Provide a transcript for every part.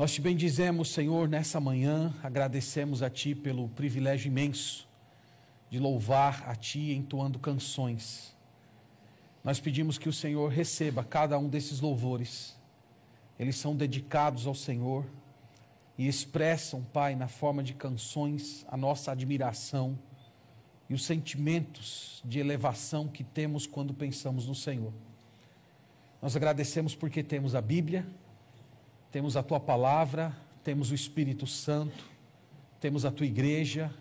Nós te bendizemos, Senhor, nessa manhã, agradecemos a Ti pelo privilégio imenso de louvar a Ti entoando canções. Nós pedimos que o Senhor receba cada um desses louvores. Eles são dedicados ao Senhor e expressam, Pai, na forma de canções, a nossa admiração e os sentimentos de elevação que temos quando pensamos no Senhor. Nós agradecemos porque temos a Bíblia temos a tua palavra, temos o Espírito Santo, temos a tua igreja,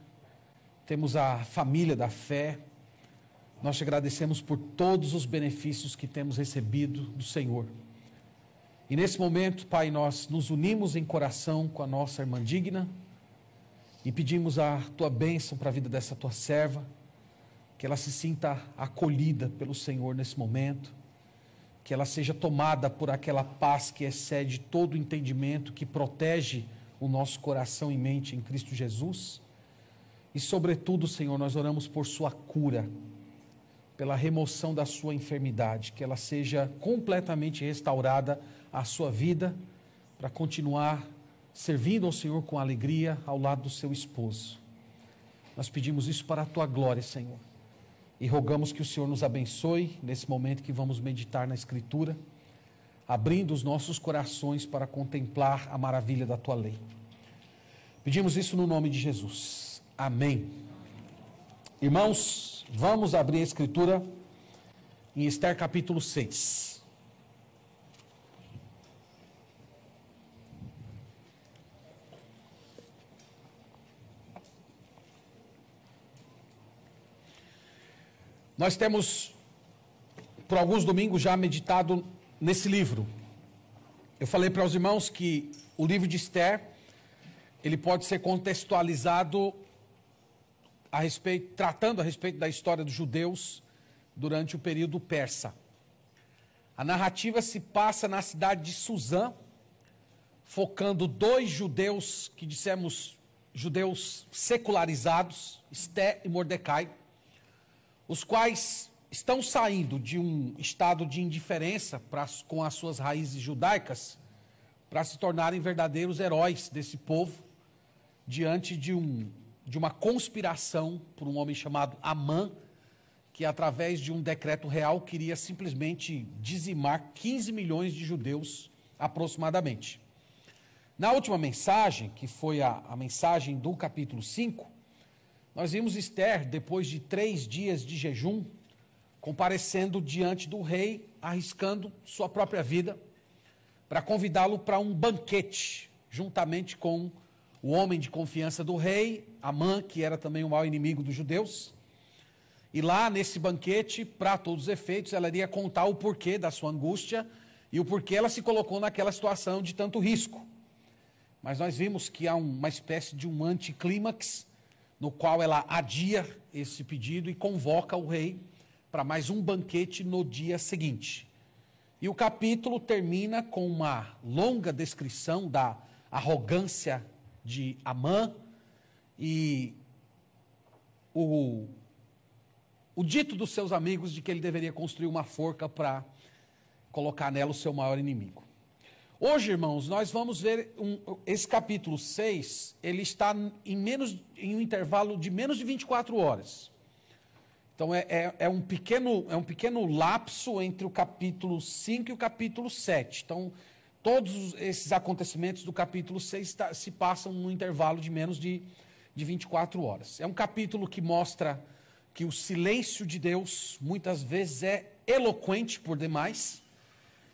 temos a família da fé. Nós te agradecemos por todos os benefícios que temos recebido do Senhor. E nesse momento, Pai, nós nos unimos em coração com a nossa irmã digna e pedimos a tua bênção para a vida dessa tua serva, que ela se sinta acolhida pelo Senhor nesse momento que ela seja tomada por aquela paz que excede todo o entendimento, que protege o nosso coração e mente em Cristo Jesus. E, sobretudo, Senhor, nós oramos por sua cura, pela remoção da sua enfermidade, que ela seja completamente restaurada à sua vida, para continuar servindo ao Senhor com alegria ao lado do seu esposo. Nós pedimos isso para a tua glória, Senhor e rogamos que o Senhor nos abençoe nesse momento que vamos meditar na Escritura, abrindo os nossos corações para contemplar a maravilha da tua lei. Pedimos isso no nome de Jesus. Amém. Irmãos, vamos abrir a Escritura em Esther capítulo 6. Nós temos, por alguns domingos, já meditado nesse livro. Eu falei para os irmãos que o livro de Esther, ele pode ser contextualizado a respeito, tratando a respeito da história dos judeus durante o período persa. A narrativa se passa na cidade de Suzã, focando dois judeus que dissemos judeus secularizados, Esté e Mordecai os quais estão saindo de um estado de indiferença pra, com as suas raízes judaicas para se tornarem verdadeiros heróis desse povo diante de, um, de uma conspiração por um homem chamado Amã, que através de um decreto real queria simplesmente dizimar 15 milhões de judeus aproximadamente. Na última mensagem, que foi a, a mensagem do capítulo 5, nós vimos Esther, depois de três dias de jejum, comparecendo diante do rei, arriscando sua própria vida, para convidá-lo para um banquete, juntamente com o homem de confiança do rei, Amã, que era também o maior inimigo dos judeus. E lá, nesse banquete, para todos os efeitos, ela iria contar o porquê da sua angústia e o porquê ela se colocou naquela situação de tanto risco. Mas nós vimos que há uma espécie de um anticlímax no qual ela adia esse pedido e convoca o rei para mais um banquete no dia seguinte. E o capítulo termina com uma longa descrição da arrogância de Amã e o, o dito dos seus amigos de que ele deveria construir uma forca para colocar nela o seu maior inimigo. Hoje, irmãos, nós vamos ver um, esse capítulo 6, ele está em, menos, em um intervalo de menos de 24 horas. Então é, é, é, um pequeno, é um pequeno lapso entre o capítulo 5 e o capítulo 7. Então, todos esses acontecimentos do capítulo 6 tá, se passam num intervalo de menos de, de 24 horas. É um capítulo que mostra que o silêncio de Deus muitas vezes é eloquente por demais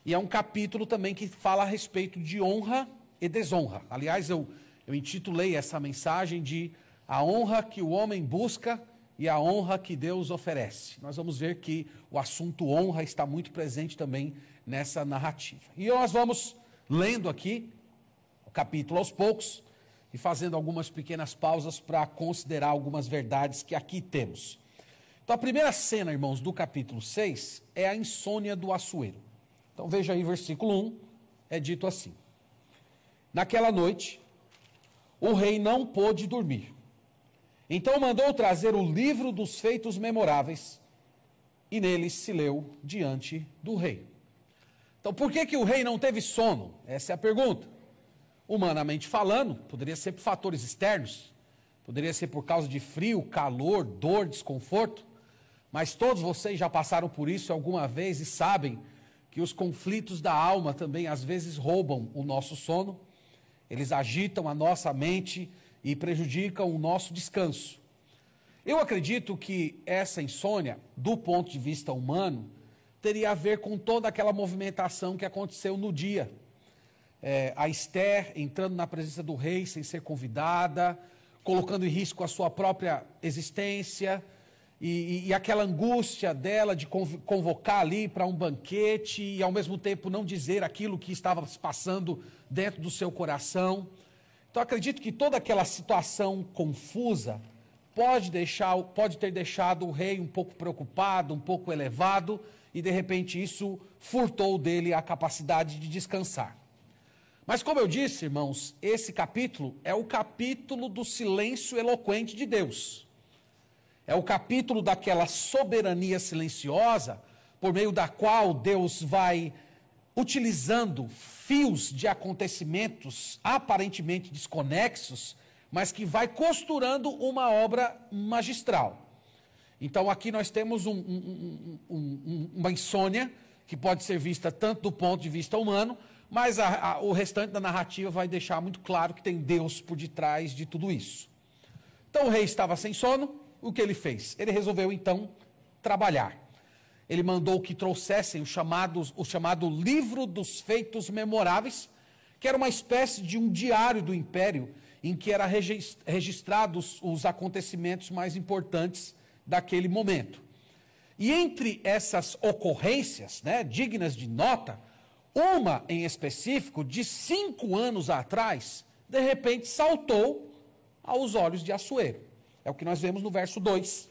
e é um capítulo também que fala a respeito de honra e desonra. Aliás, eu, eu intitulei essa mensagem de A honra que o homem busca e a honra que Deus oferece. Nós vamos ver que o assunto honra está muito presente também nessa narrativa. E nós vamos lendo aqui o capítulo aos poucos e fazendo algumas pequenas pausas para considerar algumas verdades que aqui temos. Então, a primeira cena, irmãos, do capítulo 6 é a insônia do Assuero. Então veja aí, versículo 1, é dito assim: Naquela noite, o rei não pôde dormir. Então mandou trazer o livro dos feitos memoráveis, e nele se leu diante do rei. Então, por que, que o rei não teve sono? Essa é a pergunta. humanamente falando, poderia ser por fatores externos, poderia ser por causa de frio, calor, dor, desconforto, mas todos vocês já passaram por isso alguma vez e sabem que os conflitos da alma também às vezes roubam o nosso sono, eles agitam a nossa mente e prejudicam o nosso descanso. Eu acredito que essa insônia, do ponto de vista humano, teria a ver com toda aquela movimentação que aconteceu no dia é, a Esther entrando na presença do rei sem ser convidada, colocando em risco a sua própria existência, e, e, e aquela angústia dela de convocar ali para um banquete e ao mesmo tempo não dizer aquilo que estava se passando dentro do seu coração. Então acredito que toda aquela situação confusa pode deixar, pode ter deixado o rei um pouco preocupado, um pouco elevado, e de repente isso furtou dele a capacidade de descansar. Mas, como eu disse, irmãos, esse capítulo é o capítulo do silêncio eloquente de Deus. É o capítulo daquela soberania silenciosa, por meio da qual Deus vai utilizando fios de acontecimentos aparentemente desconexos, mas que vai costurando uma obra magistral. Então, aqui nós temos um, um, um, uma insônia que pode ser vista tanto do ponto de vista humano, mas a, a, o restante da narrativa vai deixar muito claro que tem Deus por detrás de tudo isso. Então o rei estava sem sono, o que ele fez? Ele resolveu então trabalhar. Ele mandou que trouxessem o chamado, o chamado Livro dos Feitos Memoráveis, que era uma espécie de um diário do império, em que eram registrados os acontecimentos mais importantes daquele momento. E entre essas ocorrências, né, dignas de nota, uma em específico, de cinco anos atrás, de repente saltou aos olhos de Assuero. É o que nós vemos no verso 2.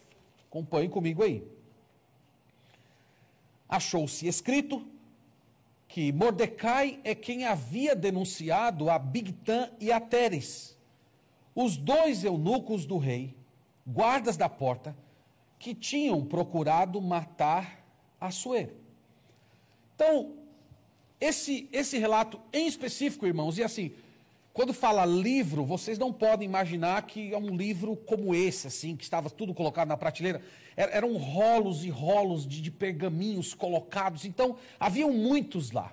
Acompanhe comigo aí. Achou-se escrito que Mordecai é quem havia denunciado a Bigtan e a Teres, os dois eunucos do rei, guardas da porta, que tinham procurado matar Assuero. Então, esse, esse relato em específico, irmãos, e assim, quando fala livro, vocês não podem imaginar que é um livro como esse, assim, que estava tudo colocado na prateleira. eram rolos e rolos de, de pergaminhos colocados, então haviam muitos lá.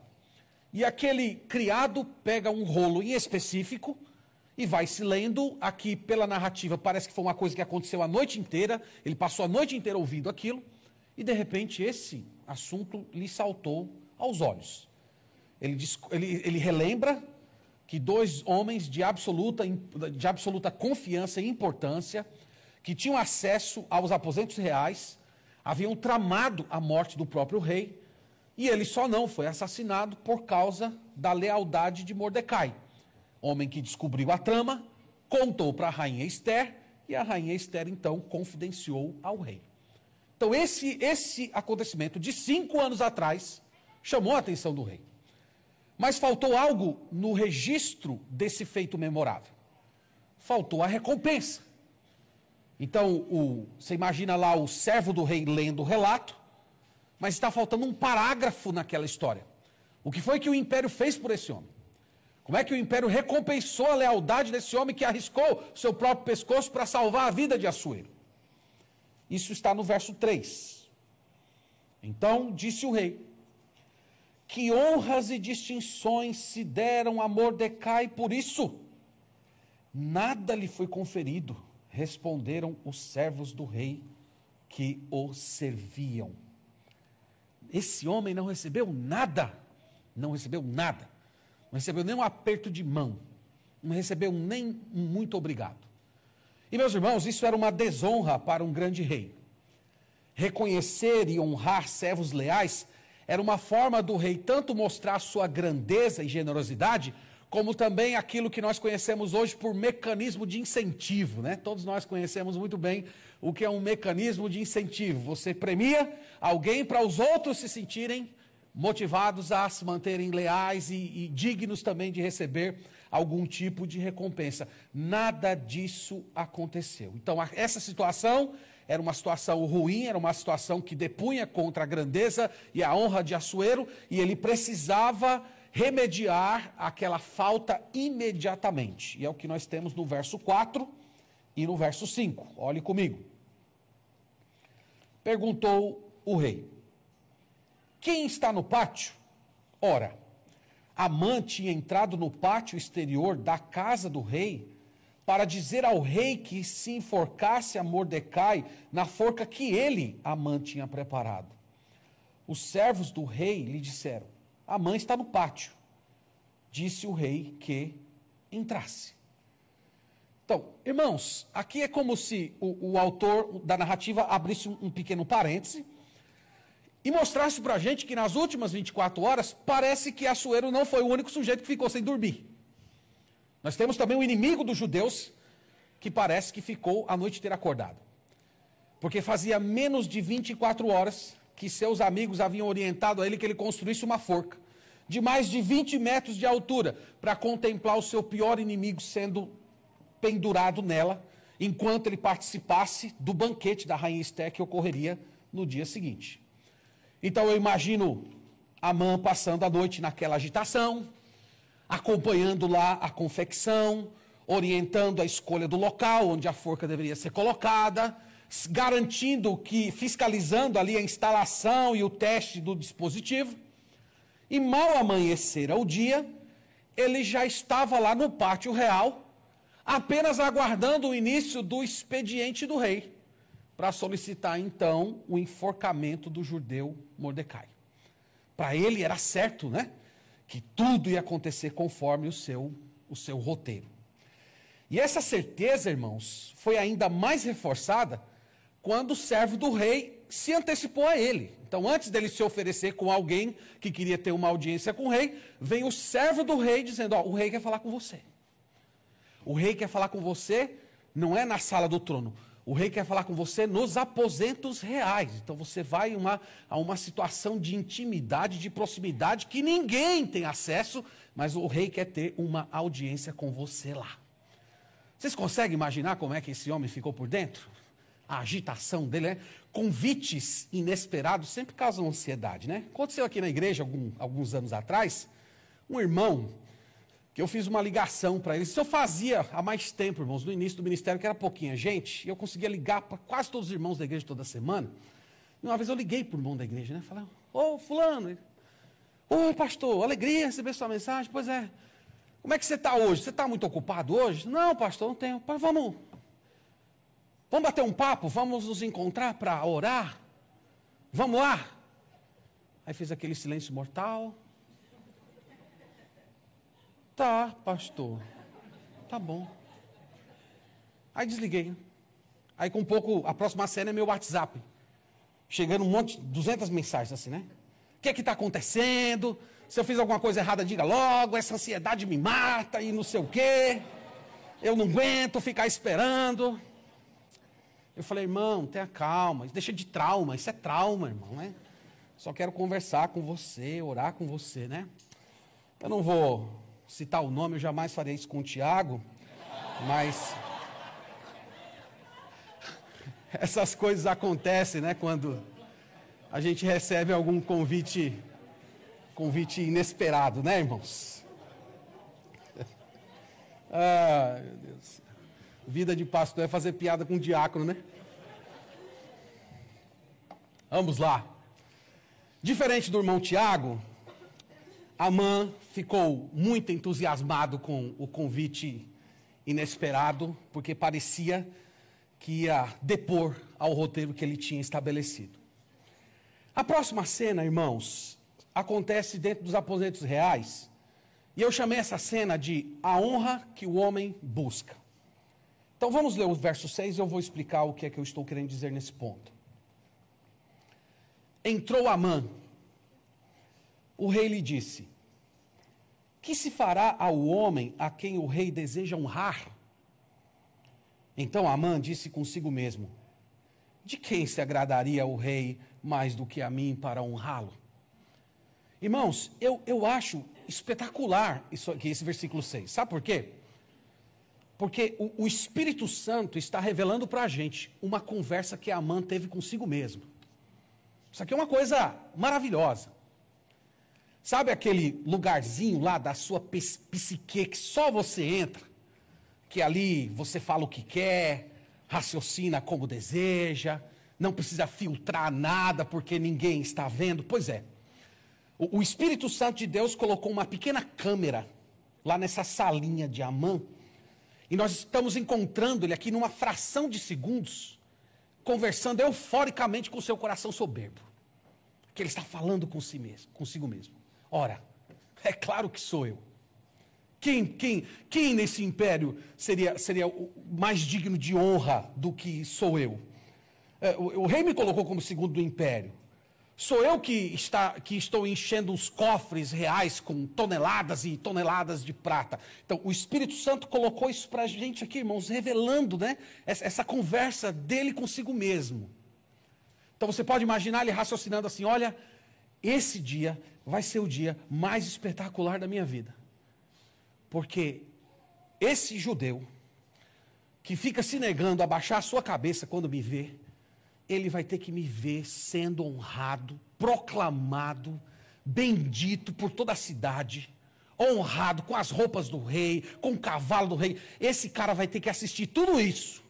E aquele criado pega um rolo em específico e vai se lendo. Aqui, pela narrativa, parece que foi uma coisa que aconteceu a noite inteira. Ele passou a noite inteira ouvindo aquilo. E, de repente, esse assunto lhe saltou aos olhos. Ele, ele, ele relembra que dois homens de absoluta, de absoluta confiança e importância, que tinham acesso aos aposentos reais, haviam tramado a morte do próprio rei, e ele só não foi assassinado por causa da lealdade de Mordecai. Homem que descobriu a trama, contou para a rainha Esther, e a rainha Esther então confidenciou ao rei. Então, esse, esse acontecimento de cinco anos atrás chamou a atenção do rei. Mas faltou algo no registro desse feito memorável. Faltou a recompensa. Então, o, você imagina lá o servo do rei lendo o relato, mas está faltando um parágrafo naquela história. O que foi que o império fez por esse homem? Como é que o império recompensou a lealdade desse homem que arriscou seu próprio pescoço para salvar a vida de Assuero? Isso está no verso 3. Então disse o rei: que honras e distinções se deram a Mordecai por isso? Nada lhe foi conferido, responderam os servos do rei que o serviam. Esse homem não recebeu nada, não recebeu nada, não recebeu nem um aperto de mão, não recebeu nem um muito obrigado. E meus irmãos, isso era uma desonra para um grande rei. Reconhecer e honrar servos leais era uma forma do rei tanto mostrar sua grandeza e generosidade, como também aquilo que nós conhecemos hoje por mecanismo de incentivo, né? Todos nós conhecemos muito bem o que é um mecanismo de incentivo. Você premia alguém para os outros se sentirem motivados a se manterem leais e, e dignos também de receber algum tipo de recompensa. Nada disso aconteceu. Então, essa situação era uma situação ruim, era uma situação que depunha contra a grandeza e a honra de Assuero, e ele precisava remediar aquela falta imediatamente. E é o que nós temos no verso 4 e no verso 5. Olhe comigo. Perguntou o rei: Quem está no pátio? Ora, Amã tinha entrado no pátio exterior da casa do rei para dizer ao rei que se enforcasse a Mordecai na forca que ele, Amã, tinha preparado. Os servos do rei lhe disseram: Amã está no pátio. Disse o rei que entrasse. Então, irmãos, aqui é como se o, o autor da narrativa abrisse um, um pequeno parêntese e mostrasse para a gente que nas últimas 24 horas parece que Assuero não foi o único sujeito que ficou sem dormir. Nós temos também o inimigo dos judeus que parece que ficou a noite inteira acordado. Porque fazia menos de 24 horas que seus amigos haviam orientado a ele que ele construísse uma forca de mais de 20 metros de altura para contemplar o seu pior inimigo sendo pendurado nela, enquanto ele participasse do banquete da rainha Esther que ocorreria no dia seguinte. Então eu imagino Amã passando a noite naquela agitação, acompanhando lá a confecção, orientando a escolha do local onde a forca deveria ser colocada, garantindo que, fiscalizando ali a instalação e o teste do dispositivo. E mal amanhecera o dia, ele já estava lá no pátio real, apenas aguardando o início do expediente do rei, para solicitar então o enforcamento do judeu Mordecai. Para ele era certo, né? Que tudo ia acontecer conforme o seu, o seu roteiro. E essa certeza, irmãos, foi ainda mais reforçada quando o servo do rei se antecipou a ele. Então, antes dele se oferecer com alguém que queria ter uma audiência com o rei, vem o servo do rei dizendo: Ó, o rei quer falar com você. O rei quer falar com você, não é na sala do trono. O rei quer falar com você nos aposentos reais. Então você vai uma, a uma situação de intimidade, de proximidade, que ninguém tem acesso, mas o rei quer ter uma audiência com você lá. Vocês conseguem imaginar como é que esse homem ficou por dentro? a agitação dele, né? Convites inesperados sempre causam ansiedade, né? Aconteceu aqui na igreja algum, alguns anos atrás, um irmão, que eu fiz uma ligação para ele. Isso eu fazia há mais tempo, irmãos, no início do ministério, que era pouquinha gente, e eu conseguia ligar para quase todos os irmãos da igreja toda semana. E uma vez eu liguei para o irmão da igreja, né? Falei, ô fulano, oi pastor, alegria receber sua mensagem. Pois é, como é que você está hoje? Você está muito ocupado hoje? Não, pastor, não tenho. Pai, vamos, Vamos bater um papo? Vamos nos encontrar para orar? Vamos lá? Aí fez aquele silêncio mortal. Tá, pastor. Tá bom. Aí desliguei. Aí com um pouco, a próxima cena é meu WhatsApp. Chegando um monte, 200 mensagens assim, né? O que é que está acontecendo? Se eu fiz alguma coisa errada, diga logo. Essa ansiedade me mata e não sei o quê. Eu não aguento ficar esperando. Eu falei, irmão, tenha calma, deixa de trauma, isso é trauma, irmão, né? Só quero conversar com você, orar com você, né? Eu não vou citar o nome, eu jamais farei isso com o Tiago, mas essas coisas acontecem, né? Quando a gente recebe algum convite, convite inesperado, né, irmãos? ah, meu Deus. Vida de pastor é fazer piada com diácono, né? Vamos lá. Diferente do irmão Tiago, Amã ficou muito entusiasmado com o convite inesperado, porque parecia que ia depor ao roteiro que ele tinha estabelecido. A próxima cena, irmãos, acontece dentro dos aposentos reais, e eu chamei essa cena de a honra que o homem busca. Então vamos ler o verso 6 e eu vou explicar o que é que eu estou querendo dizer nesse ponto entrou Amã. O rei lhe disse: Que se fará ao homem a quem o rei deseja honrar? Então Amã disse consigo mesmo: De quem se agradaria o rei mais do que a mim para honrá-lo? Irmãos, eu, eu acho espetacular isso aqui, esse versículo 6. Sabe por quê? Porque o, o Espírito Santo está revelando para a gente uma conversa que Amã teve consigo mesmo. Isso aqui é uma coisa maravilhosa. Sabe aquele lugarzinho lá da sua psique que só você entra? Que ali você fala o que quer, raciocina como deseja, não precisa filtrar nada porque ninguém está vendo. Pois é. O, o Espírito Santo de Deus colocou uma pequena câmera lá nessa salinha de Amã. E nós estamos encontrando ele aqui numa fração de segundos, conversando euforicamente com o seu coração soberbo. Que ele está falando com si mesmo, consigo mesmo. Ora, é claro que sou eu. Quem, quem, quem nesse império seria, seria mais digno de honra do que sou eu? É, o, o, rei me colocou como segundo do império. Sou eu que, está, que estou enchendo os cofres reais com toneladas e toneladas de prata. Então, o Espírito Santo colocou isso para a gente aqui, irmãos, revelando né, essa, essa conversa dele consigo mesmo. Então, você pode imaginar ele raciocinando assim: olha, esse dia vai ser o dia mais espetacular da minha vida. Porque esse judeu que fica se negando a baixar a sua cabeça quando me vê, ele vai ter que me ver sendo honrado, proclamado, bendito por toda a cidade, honrado com as roupas do rei, com o cavalo do rei. Esse cara vai ter que assistir tudo isso.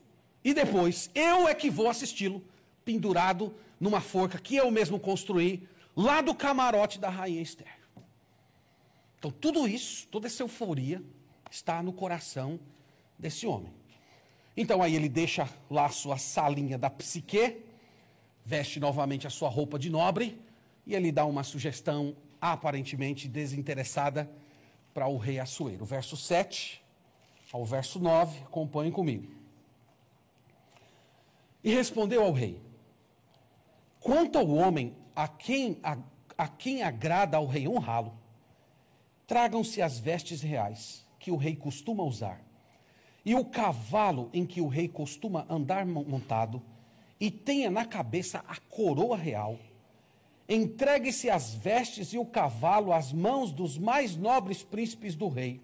E depois, eu é que vou assisti-lo, pendurado numa forca que eu mesmo construí, lá do camarote da rainha Esther. Então, tudo isso, toda essa euforia, está no coração desse homem. Então, aí ele deixa lá a sua salinha da psique, veste novamente a sua roupa de nobre, e ele dá uma sugestão aparentemente desinteressada para o rei Assuero. Verso 7 ao verso 9, acompanhem comigo. E respondeu ao rei: Quanto ao homem a quem, a, a quem agrada ao rei honrá-lo, tragam-se as vestes reais que o rei costuma usar, e o cavalo em que o rei costuma andar montado, e tenha na cabeça a coroa real. Entregue-se as vestes e o cavalo às mãos dos mais nobres príncipes do rei,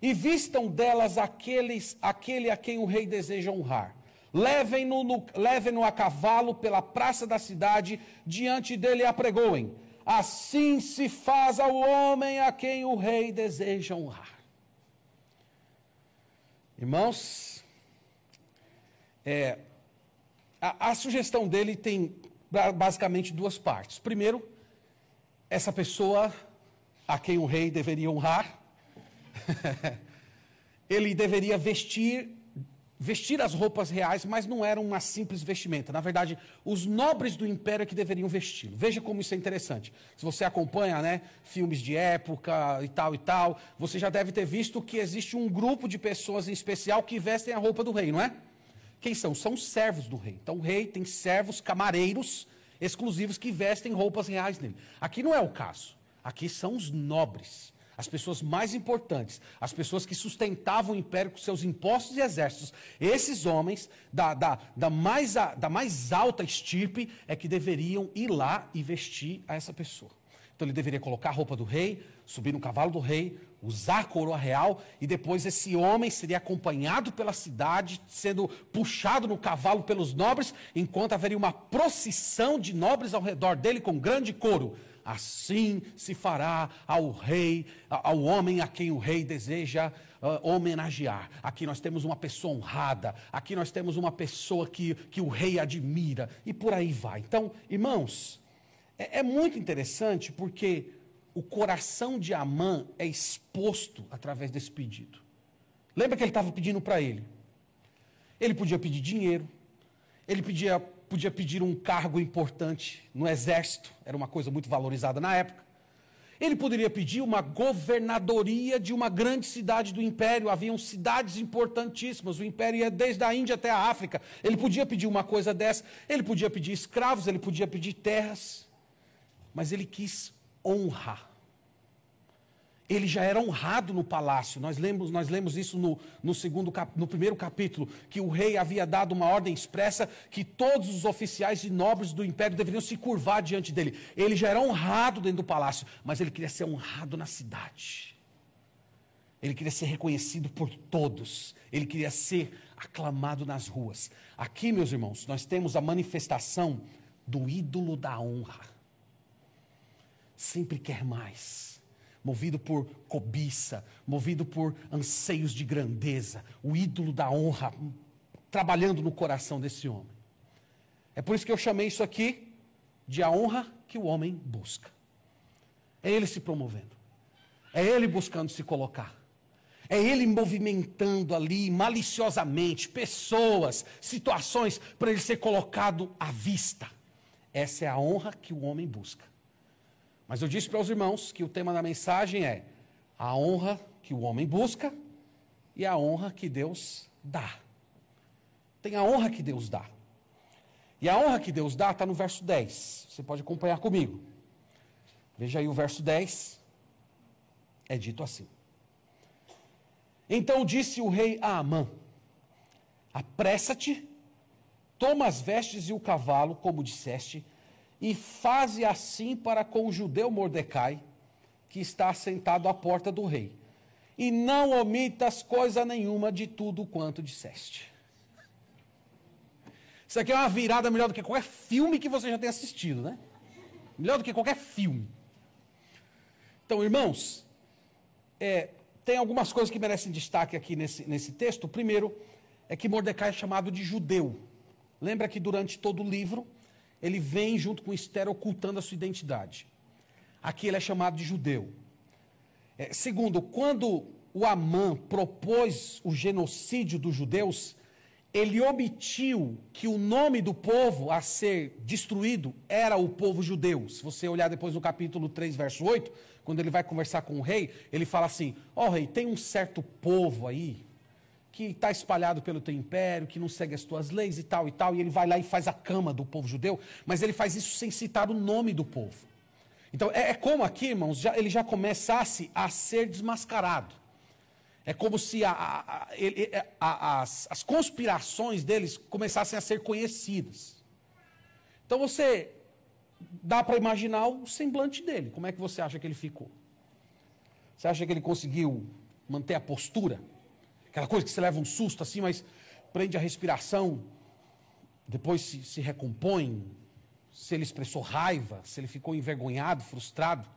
e vistam delas aqueles, aquele a quem o rei deseja honrar levem-no levem a cavalo pela praça da cidade, diante dele apregoem. Assim se faz ao homem a quem o rei deseja honrar. Irmãos, é, a, a sugestão dele tem basicamente duas partes. Primeiro, essa pessoa a quem o rei deveria honrar, ele deveria vestir vestir as roupas reais, mas não era uma simples vestimenta. Na verdade, os nobres do império é que deveriam vesti-lo. Veja como isso é interessante. Se você acompanha né, filmes de época e tal e tal, você já deve ter visto que existe um grupo de pessoas em especial que vestem a roupa do rei, não é? Quem são? São os servos do rei. Então o rei tem servos camareiros exclusivos que vestem roupas reais nele. Aqui não é o caso. Aqui são os nobres as pessoas mais importantes, as pessoas que sustentavam o império com seus impostos e exércitos, esses homens da, da, da, mais, da mais alta estirpe é que deveriam ir lá e vestir a essa pessoa. Então ele deveria colocar a roupa do rei, subir no cavalo do rei, usar a coroa real, e depois esse homem seria acompanhado pela cidade, sendo puxado no cavalo pelos nobres, enquanto haveria uma procissão de nobres ao redor dele com grande coro. Assim se fará ao rei, ao homem a quem o rei deseja uh, homenagear. Aqui nós temos uma pessoa honrada, aqui nós temos uma pessoa que, que o rei admira, e por aí vai. Então, irmãos, é, é muito interessante porque o coração de Amã é exposto através desse pedido. Lembra que ele estava pedindo para ele? Ele podia pedir dinheiro, ele pedia podia pedir um cargo importante no exército, era uma coisa muito valorizada na época. Ele poderia pedir uma governadoria de uma grande cidade do império. Haviam cidades importantíssimas. O império ia desde a Índia até a África. Ele podia pedir uma coisa dessa. Ele podia pedir escravos, ele podia pedir terras. Mas ele quis honra ele já era honrado no palácio. Nós lemos, nós lemos isso no, no, segundo, no primeiro capítulo, que o rei havia dado uma ordem expressa que todos os oficiais e nobres do império deveriam se curvar diante dele. Ele já era honrado dentro do palácio, mas ele queria ser honrado na cidade. Ele queria ser reconhecido por todos. Ele queria ser aclamado nas ruas. Aqui, meus irmãos, nós temos a manifestação do ídolo da honra. sempre quer mais. Movido por cobiça, movido por anseios de grandeza, o ídolo da honra trabalhando no coração desse homem. É por isso que eu chamei isso aqui de a honra que o homem busca. É ele se promovendo, é ele buscando se colocar. É ele movimentando ali maliciosamente pessoas, situações, para ele ser colocado à vista. Essa é a honra que o homem busca. Mas eu disse para os irmãos que o tema da mensagem é a honra que o homem busca e a honra que Deus dá. Tem a honra que Deus dá. E a honra que Deus dá está no verso 10. Você pode acompanhar comigo. Veja aí o verso 10. É dito assim. Então disse o rei a Amã: Apressa-te, toma as vestes e o cavalo, como disseste, e faze assim para com o judeu Mordecai, que está sentado à porta do rei. E não omitas coisa nenhuma de tudo quanto disseste. Isso aqui é uma virada melhor do que qualquer filme que você já tenha assistido, né? Melhor do que qualquer filme. Então, irmãos, é, tem algumas coisas que merecem destaque aqui nesse, nesse texto. Primeiro é que Mordecai é chamado de judeu. Lembra que durante todo o livro ele vem junto com Esther ocultando a sua identidade. Aqui ele é chamado de judeu. É, segundo, quando o Amã propôs o genocídio dos judeus, ele omitiu que o nome do povo a ser destruído era o povo judeu. Se você olhar depois no capítulo 3, verso 8, quando ele vai conversar com o rei, ele fala assim: Ó oh, rei, tem um certo povo aí que está espalhado pelo teu império, que não segue as tuas leis e tal e tal, e ele vai lá e faz a cama do povo judeu, mas ele faz isso sem citar o nome do povo. Então é, é como aqui, irmãos, já, ele já começasse a ser desmascarado. É como se a, a, a, as, as conspirações deles começassem a ser conhecidas. Então você dá para imaginar o semblante dele. Como é que você acha que ele ficou? Você acha que ele conseguiu manter a postura? Aquela coisa que você leva um susto assim, mas prende a respiração, depois se, se recompõe. Se ele expressou raiva, se ele ficou envergonhado, frustrado.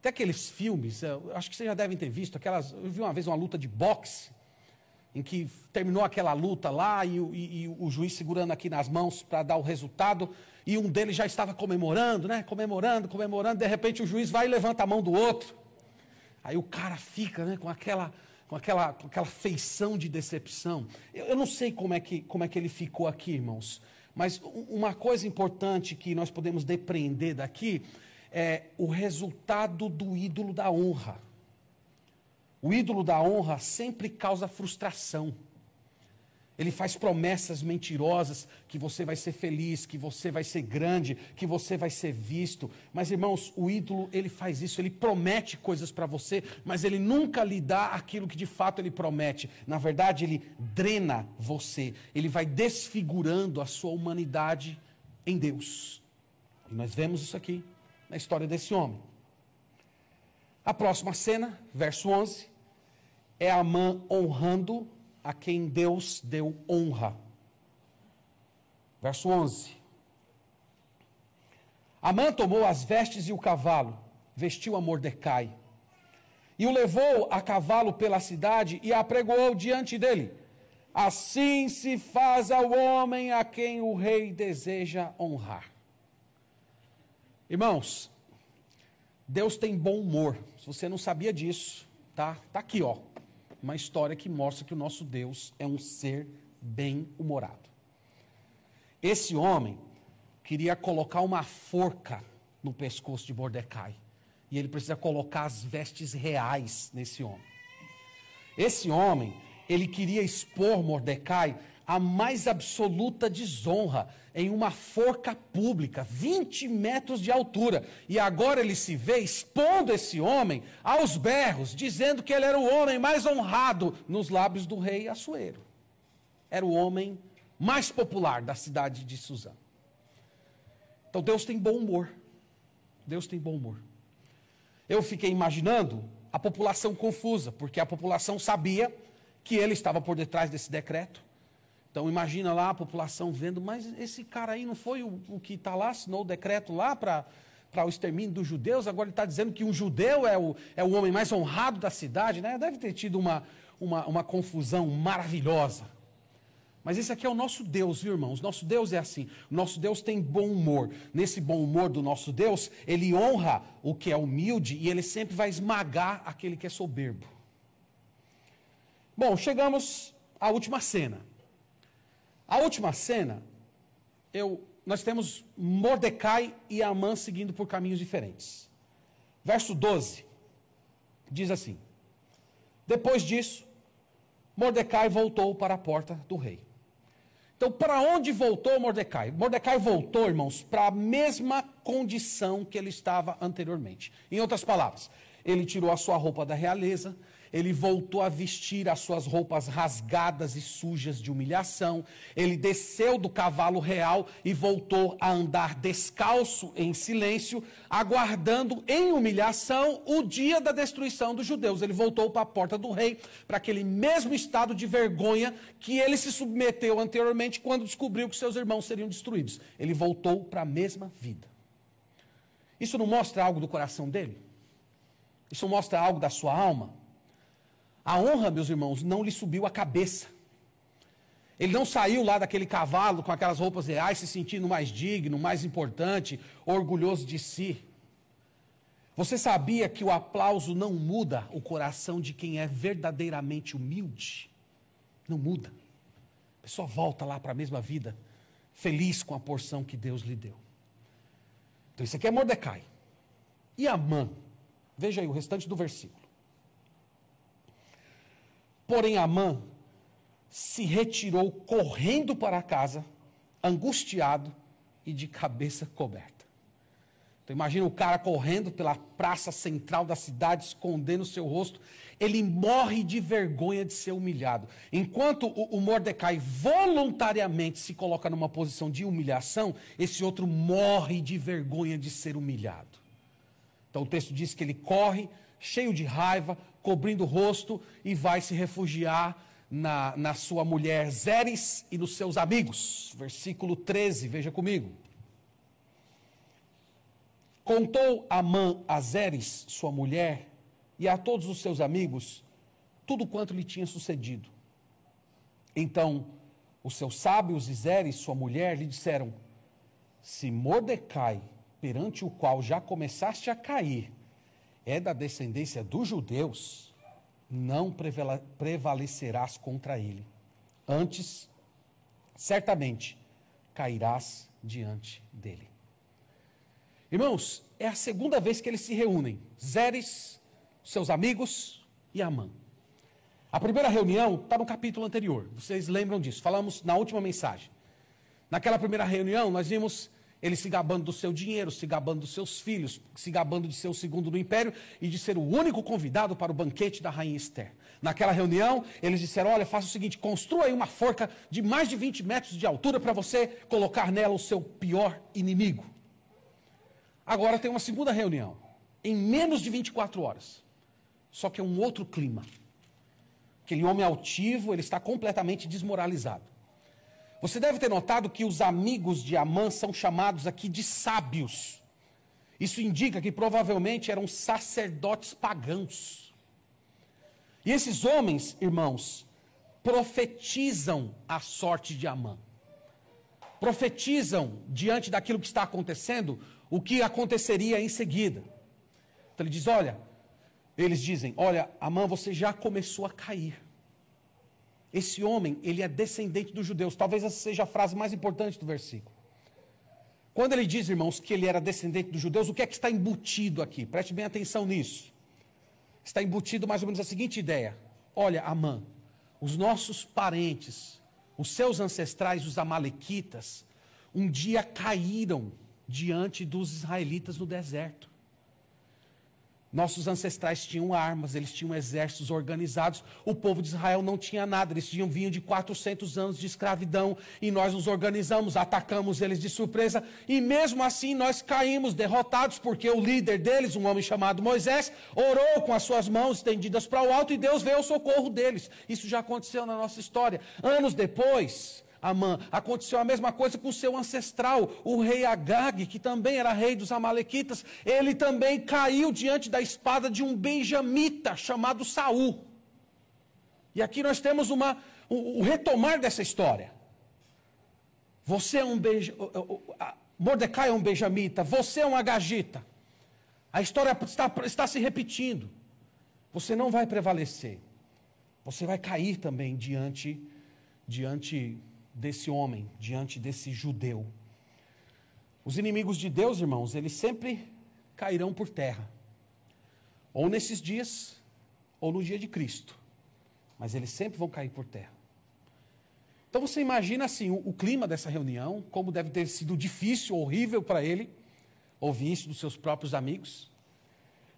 Até aqueles filmes, acho que vocês já devem ter visto, aquelas. Eu vi uma vez uma luta de boxe, em que terminou aquela luta lá e, e, e o juiz segurando aqui nas mãos para dar o resultado e um deles já estava comemorando, né? Comemorando, comemorando, de repente o juiz vai e levanta a mão do outro. Aí o cara fica, né, com aquela com aquela, com aquela feição de decepção. Eu, eu, não sei como é, que, como é que ele ficou aqui, irmãos, mas uma coisa importante que nós podemos depreender daqui é o resultado do ídolo da honra. O ídolo da honra sempre causa frustração. Ele faz promessas mentirosas que você vai ser feliz, que você vai ser grande, que você vai ser visto. Mas irmãos, o ídolo, ele faz isso, ele promete coisas para você, mas ele nunca lhe dá aquilo que de fato ele promete. Na verdade, ele drena você. Ele vai desfigurando a sua humanidade em Deus. E nós vemos isso aqui na história desse homem. A próxima cena, verso 11, é a mãe honrando a quem Deus deu honra. Verso 11. Amã tomou as vestes e o cavalo, vestiu a Mordecai, e o levou a cavalo pela cidade e apregoou diante dele. Assim se faz ao homem a quem o rei deseja honrar. Irmãos, Deus tem bom humor. Se você não sabia disso, tá? Tá aqui, ó uma história que mostra que o nosso Deus é um ser bem-humorado. Esse homem queria colocar uma forca no pescoço de Mordecai. E ele precisa colocar as vestes reais nesse homem. Esse homem, ele queria expor Mordecai a mais absoluta desonra em uma forca pública, 20 metros de altura. E agora ele se vê expondo esse homem aos berros, dizendo que ele era o homem mais honrado nos lábios do rei Assuero. Era o homem mais popular da cidade de Suzã. Então Deus tem bom humor. Deus tem bom humor. Eu fiquei imaginando a população confusa, porque a população sabia que ele estava por detrás desse decreto. Então imagina lá a população vendo, mas esse cara aí não foi o, o que está lá, assinou o decreto lá para para o extermínio dos judeus, agora ele está dizendo que um judeu é o, é o homem mais honrado da cidade, né? Deve ter tido uma, uma, uma confusão maravilhosa. Mas esse aqui é o nosso Deus, viu, irmãos? Nosso Deus é assim. Nosso Deus tem bom humor. Nesse bom humor do nosso Deus, ele honra o que é humilde e ele sempre vai esmagar aquele que é soberbo. Bom, chegamos à última cena. A última cena, eu, nós temos Mordecai e Amã seguindo por caminhos diferentes. Verso 12 diz assim: Depois disso, Mordecai voltou para a porta do rei. Então, para onde voltou Mordecai? Mordecai voltou, irmãos, para a mesma condição que ele estava anteriormente. Em outras palavras, ele tirou a sua roupa da realeza, ele voltou a vestir as suas roupas rasgadas e sujas de humilhação, ele desceu do cavalo real e voltou a andar descalço em silêncio, aguardando em humilhação o dia da destruição dos judeus. Ele voltou para a porta do rei, para aquele mesmo estado de vergonha que ele se submeteu anteriormente quando descobriu que seus irmãos seriam destruídos. Ele voltou para a mesma vida. Isso não mostra algo do coração dele? Isso mostra algo da sua alma? A honra, meus irmãos, não lhe subiu a cabeça. Ele não saiu lá daquele cavalo com aquelas roupas reais, se sentindo mais digno, mais importante, orgulhoso de si. Você sabia que o aplauso não muda o coração de quem é verdadeiramente humilde? Não muda. A pessoa volta lá para a mesma vida, feliz com a porção que Deus lhe deu. Então, isso aqui é Mordecai. E Amã? Veja aí o restante do versículo. Porém, Amã se retirou correndo para casa, angustiado e de cabeça coberta. Então, imagina o cara correndo pela praça central da cidade, escondendo o seu rosto. Ele morre de vergonha de ser humilhado. Enquanto o, o Mordecai voluntariamente se coloca numa posição de humilhação, esse outro morre de vergonha de ser humilhado. Então, o texto diz que ele corre, cheio de raiva, cobrindo o rosto e vai se refugiar na, na sua mulher Zeres e nos seus amigos. Versículo 13, veja comigo. Contou Amã a Zeres, sua mulher, e a todos os seus amigos, tudo quanto lhe tinha sucedido. Então, os seus sábios e Zeres, sua mulher, lhe disseram: Se Mordecai, perante o qual já começaste a cair, é da descendência dos judeus, não prevalecerás contra ele. Antes, certamente, cairás diante dele. Irmãos, é a segunda vez que eles se reúnem. Zeres, seus amigos e Amã. A primeira reunião está no capítulo anterior. Vocês lembram disso? Falamos na última mensagem. Naquela primeira reunião, nós vimos ele se gabando do seu dinheiro, se gabando dos seus filhos, se gabando de ser o segundo no império e de ser o único convidado para o banquete da rainha Esther. Naquela reunião, eles disseram: Olha, faça o seguinte, construa aí uma forca de mais de 20 metros de altura para você colocar nela o seu pior inimigo. Agora tem uma segunda reunião, em menos de 24 horas. Só que é um outro clima. Aquele homem altivo, ele está completamente desmoralizado. Você deve ter notado que os amigos de Amã são chamados aqui de sábios. Isso indica que provavelmente eram sacerdotes pagãos. E esses homens, irmãos, profetizam a sorte de Amã. Profetizam diante daquilo que está acontecendo, o que aconteceria em seguida. Então ele diz: Olha, eles dizem: Olha, Amã, você já começou a cair. Esse homem, ele é descendente dos judeus. Talvez essa seja a frase mais importante do versículo. Quando ele diz, irmãos, que ele era descendente dos judeus, o que é que está embutido aqui? Preste bem atenção nisso. Está embutido mais ou menos a seguinte ideia: olha, Amã, os nossos parentes, os seus ancestrais, os Amalequitas, um dia caíram diante dos israelitas no deserto. Nossos ancestrais tinham armas, eles tinham exércitos organizados. O povo de Israel não tinha nada, eles tinham vinho de 400 anos de escravidão e nós nos organizamos, atacamos eles de surpresa e mesmo assim nós caímos derrotados porque o líder deles, um homem chamado Moisés, orou com as suas mãos estendidas para o alto e Deus veio ao socorro deles. Isso já aconteceu na nossa história. Anos depois, Amã. Aconteceu a mesma coisa com seu ancestral, o rei Agag, que também era rei dos Amalequitas. Ele também caiu diante da espada de um benjamita chamado Saul. E aqui nós temos uma, o, o retomar dessa história. Você é um benjamita, Mordecai é um benjamita, você é um agagita. A história está, está se repetindo. Você não vai prevalecer. Você vai cair também diante, diante desse homem, diante desse judeu. Os inimigos de Deus, irmãos, eles sempre cairão por terra. Ou nesses dias, ou no dia de Cristo. Mas eles sempre vão cair por terra. Então você imagina assim o, o clima dessa reunião, como deve ter sido difícil, horrível para ele ouvir isso dos seus próprios amigos.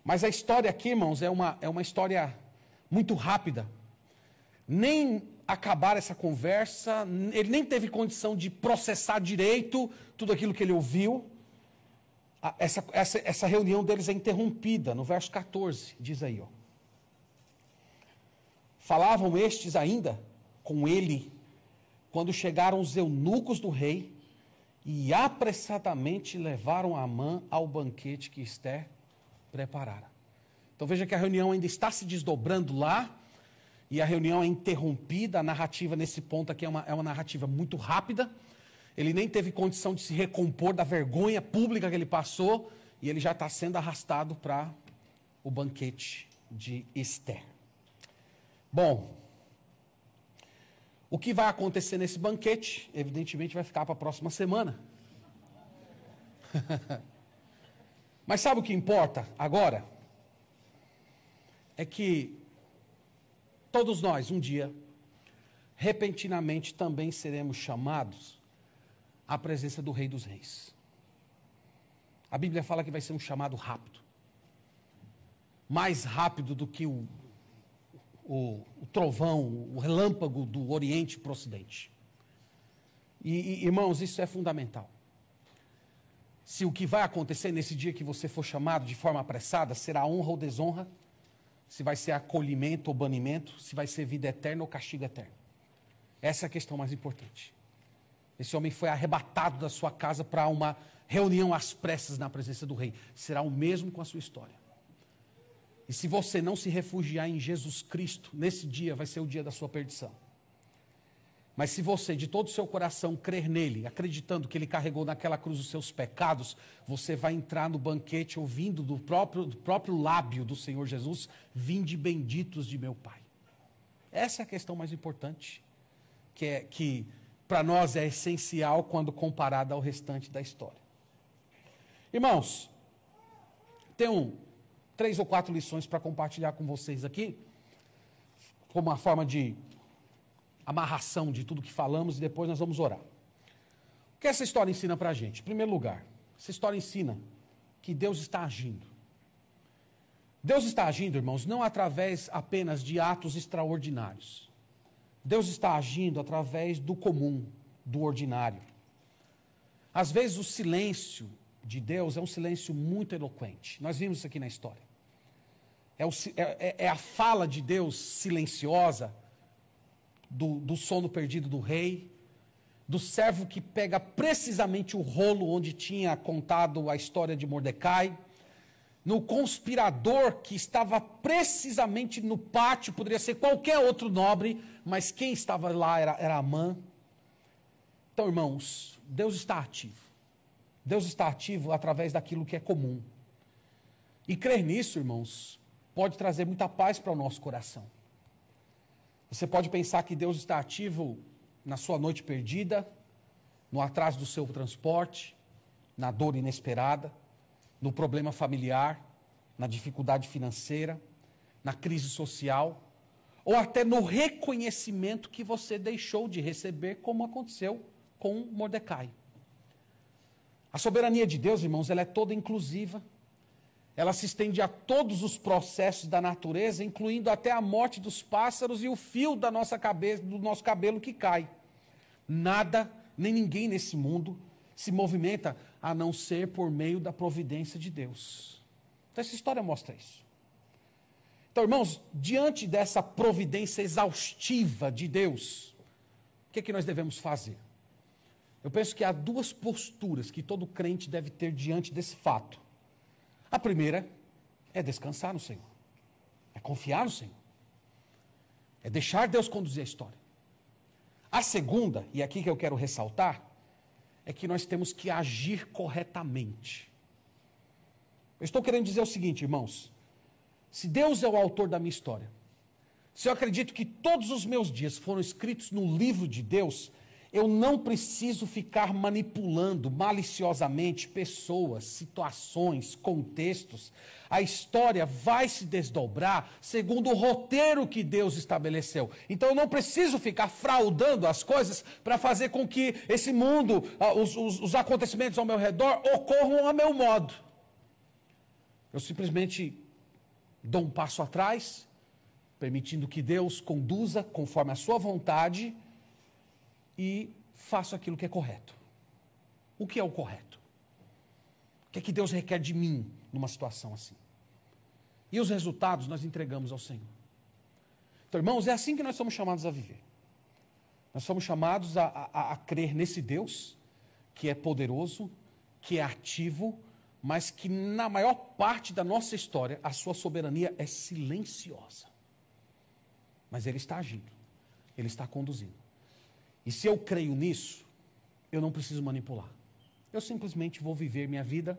Mas a história aqui, irmãos, é uma, é uma história muito rápida. Nem acabar essa conversa, ele nem teve condição de processar direito tudo aquilo que ele ouviu. Essa, essa, essa reunião deles é interrompida no verso 14, diz aí, ó. Falavam estes ainda com ele quando chegaram os eunucos do rei e apressadamente levaram Amã ao banquete que Esther preparara. Então veja que a reunião ainda está se desdobrando lá, e a reunião é interrompida, a narrativa nesse ponto aqui é uma, é uma narrativa muito rápida. Ele nem teve condição de se recompor da vergonha pública que ele passou, e ele já está sendo arrastado para o banquete de Esther. Bom, o que vai acontecer nesse banquete, evidentemente, vai ficar para a próxima semana. Mas sabe o que importa agora? É que todos nós, um dia, repentinamente também seremos chamados à presença do Rei dos Reis. A Bíblia fala que vai ser um chamado rápido mais rápido do que o o, o trovão, o relâmpago do Oriente para o Ocidente. E, e, irmãos, isso é fundamental. Se o que vai acontecer nesse dia que você for chamado de forma apressada será honra ou desonra, se vai ser acolhimento ou banimento, se vai ser vida eterna ou castigo eterno. Essa é a questão mais importante. Esse homem foi arrebatado da sua casa para uma reunião às pressas na presença do rei. Será o mesmo com a sua história. E se você não se refugiar em Jesus Cristo, nesse dia vai ser o dia da sua perdição. Mas se você de todo o seu coração crer nele, acreditando que ele carregou naquela cruz os seus pecados, você vai entrar no banquete ouvindo do próprio, do próprio lábio do Senhor Jesus: Vinde benditos de meu Pai. Essa é a questão mais importante, que, é, que para nós é essencial quando comparada ao restante da história. Irmãos, um, três ou quatro lições para compartilhar com vocês aqui, como uma forma de amarração de tudo que falamos e depois nós vamos orar. O que essa história ensina para a gente? Em primeiro lugar, essa história ensina que Deus está agindo. Deus está agindo, irmãos, não através apenas de atos extraordinários. Deus está agindo através do comum, do ordinário. Às vezes o silêncio de Deus é um silêncio muito eloquente. Nós vimos isso aqui na história. É, o, é, é, é, a fala de Deus silenciosa do, do sono perdido do rei, do servo que pega precisamente o rolo onde tinha contado a história de Mordecai, no conspirador que estava precisamente no pátio, poderia ser qualquer outro nobre, mas quem estava lá era, era Amã. Então, irmãos, Deus está ativo. Deus está ativo através daquilo que é comum. E crer nisso, irmãos, pode trazer muita paz para o nosso coração. Você pode pensar que Deus está ativo na sua noite perdida, no atraso do seu transporte, na dor inesperada, no problema familiar, na dificuldade financeira, na crise social, ou até no reconhecimento que você deixou de receber, como aconteceu com Mordecai. A soberania de Deus, irmãos, ela é toda inclusiva ela se estende a todos os processos da natureza, incluindo até a morte dos pássaros e o fio da nossa cabeça, do nosso cabelo que cai. Nada, nem ninguém nesse mundo se movimenta a não ser por meio da providência de Deus. Então essa história mostra isso. Então, irmãos, diante dessa providência exaustiva de Deus, que é que nós devemos fazer? Eu penso que há duas posturas que todo crente deve ter diante desse fato. A primeira é descansar no Senhor, é confiar no Senhor, é deixar Deus conduzir a história. A segunda, e aqui que eu quero ressaltar, é que nós temos que agir corretamente. Eu estou querendo dizer o seguinte, irmãos: se Deus é o autor da minha história, se eu acredito que todos os meus dias foram escritos no livro de Deus, eu não preciso ficar manipulando maliciosamente pessoas, situações, contextos. A história vai se desdobrar segundo o roteiro que Deus estabeleceu. Então eu não preciso ficar fraudando as coisas para fazer com que esse mundo, ah, os, os, os acontecimentos ao meu redor ocorram a meu modo. Eu simplesmente dou um passo atrás, permitindo que Deus conduza conforme a sua vontade e faço aquilo que é correto. O que é o correto? O que é que Deus requer de mim numa situação assim? E os resultados nós entregamos ao Senhor. Então, irmãos, é assim que nós somos chamados a viver. Nós somos chamados a, a, a crer nesse Deus que é poderoso, que é ativo, mas que na maior parte da nossa história a sua soberania é silenciosa. Mas Ele está agindo, Ele está conduzindo. E se eu creio nisso, eu não preciso manipular. Eu simplesmente vou viver minha vida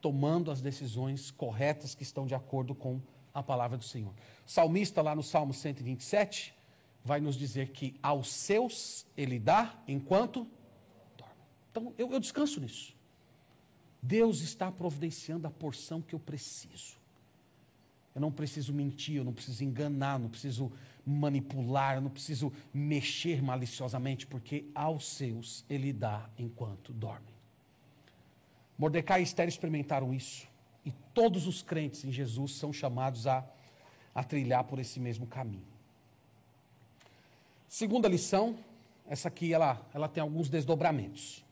tomando as decisões corretas que estão de acordo com a palavra do Senhor. O salmista, lá no Salmo 127, vai nos dizer que aos seus ele dá enquanto dorme. Então eu, eu descanso nisso. Deus está providenciando a porção que eu preciso. Eu não preciso mentir, eu não preciso enganar, não preciso manipular, não preciso mexer maliciosamente, porque aos seus ele dá enquanto dormem. Mordecai e Esther experimentaram isso, e todos os crentes em Jesus são chamados a, a trilhar por esse mesmo caminho. Segunda lição, essa aqui ela, ela tem alguns desdobramentos.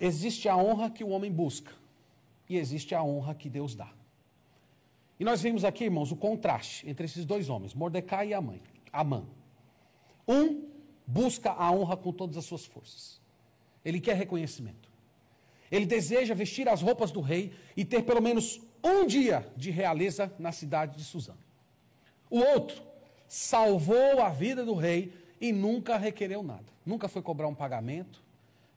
Existe a honra que o homem busca, e existe a honra que Deus dá. E nós vimos aqui, irmãos, o contraste entre esses dois homens, Mordecai e Amã. Amã. Um busca a honra com todas as suas forças. Ele quer reconhecimento. Ele deseja vestir as roupas do rei e ter pelo menos um dia de realeza na cidade de Suzano. O outro salvou a vida do rei e nunca requereu nada. Nunca foi cobrar um pagamento,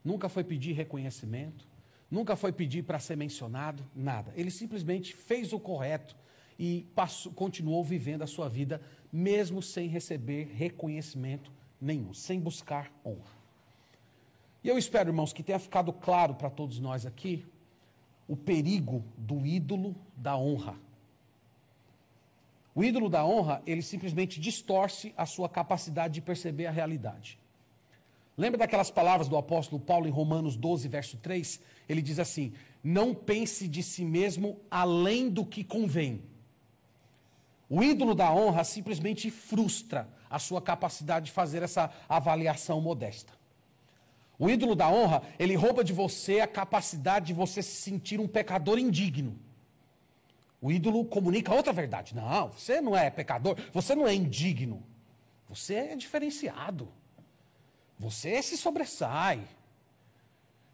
nunca foi pedir reconhecimento, nunca foi pedir para ser mencionado, nada. Ele simplesmente fez o correto e passou, continuou vivendo a sua vida, mesmo sem receber reconhecimento nenhum, sem buscar honra. E eu espero, irmãos, que tenha ficado claro para todos nós aqui o perigo do ídolo da honra. O ídolo da honra, ele simplesmente distorce a sua capacidade de perceber a realidade. Lembra daquelas palavras do apóstolo Paulo em Romanos 12, verso 3? Ele diz assim: Não pense de si mesmo além do que convém o ídolo da honra simplesmente frustra a sua capacidade de fazer essa avaliação modesta. O ídolo da honra, ele rouba de você a capacidade de você se sentir um pecador indigno. O ídolo comunica outra verdade. Não, você não é pecador, você não é indigno. Você é diferenciado. Você se sobressai.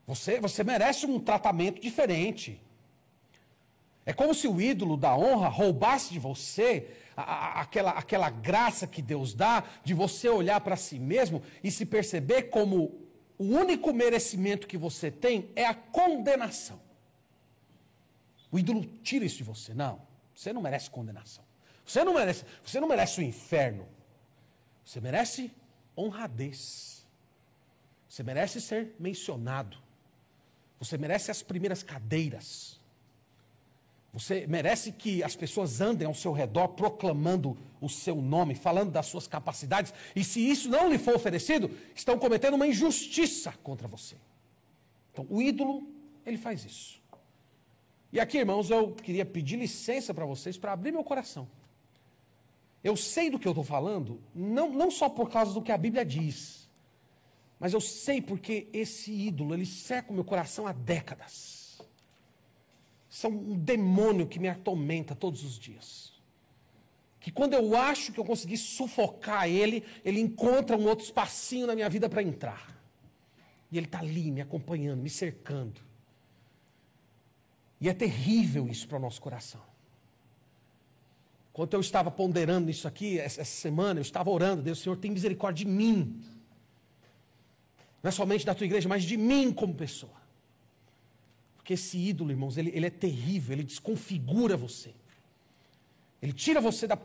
Você, você merece um tratamento diferente. É como se o ídolo da honra roubasse de você a, a, aquela, aquela graça que Deus dá de você olhar para si mesmo e se perceber como o único merecimento que você tem é a condenação. O ídolo tira isso de você. Não, você não merece condenação. Você não merece, você não merece o inferno. Você merece honradez. Você merece ser mencionado. Você merece as primeiras cadeiras. Você merece que as pessoas andem ao seu redor proclamando o seu nome, falando das suas capacidades, e se isso não lhe for oferecido, estão cometendo uma injustiça contra você. Então, o ídolo, ele faz isso. E aqui, irmãos, eu queria pedir licença para vocês para abrir meu coração. Eu sei do que eu estou falando, não, não só por causa do que a Bíblia diz, mas eu sei porque esse ídolo, ele cerca o meu coração há décadas são um demônio que me atormenta todos os dias. que quando eu acho que eu consegui sufocar ele, ele encontra um outro espacinho na minha vida para entrar. E ele está ali me acompanhando, me cercando. E é terrível isso para o nosso coração. Quando eu estava ponderando isso aqui, essa semana, eu estava orando, Deus, Senhor, tem misericórdia de mim. Não é somente da tua igreja, mas de mim como pessoa. Porque esse ídolo, irmãos, ele, ele é terrível, ele desconfigura você. Ele tira você da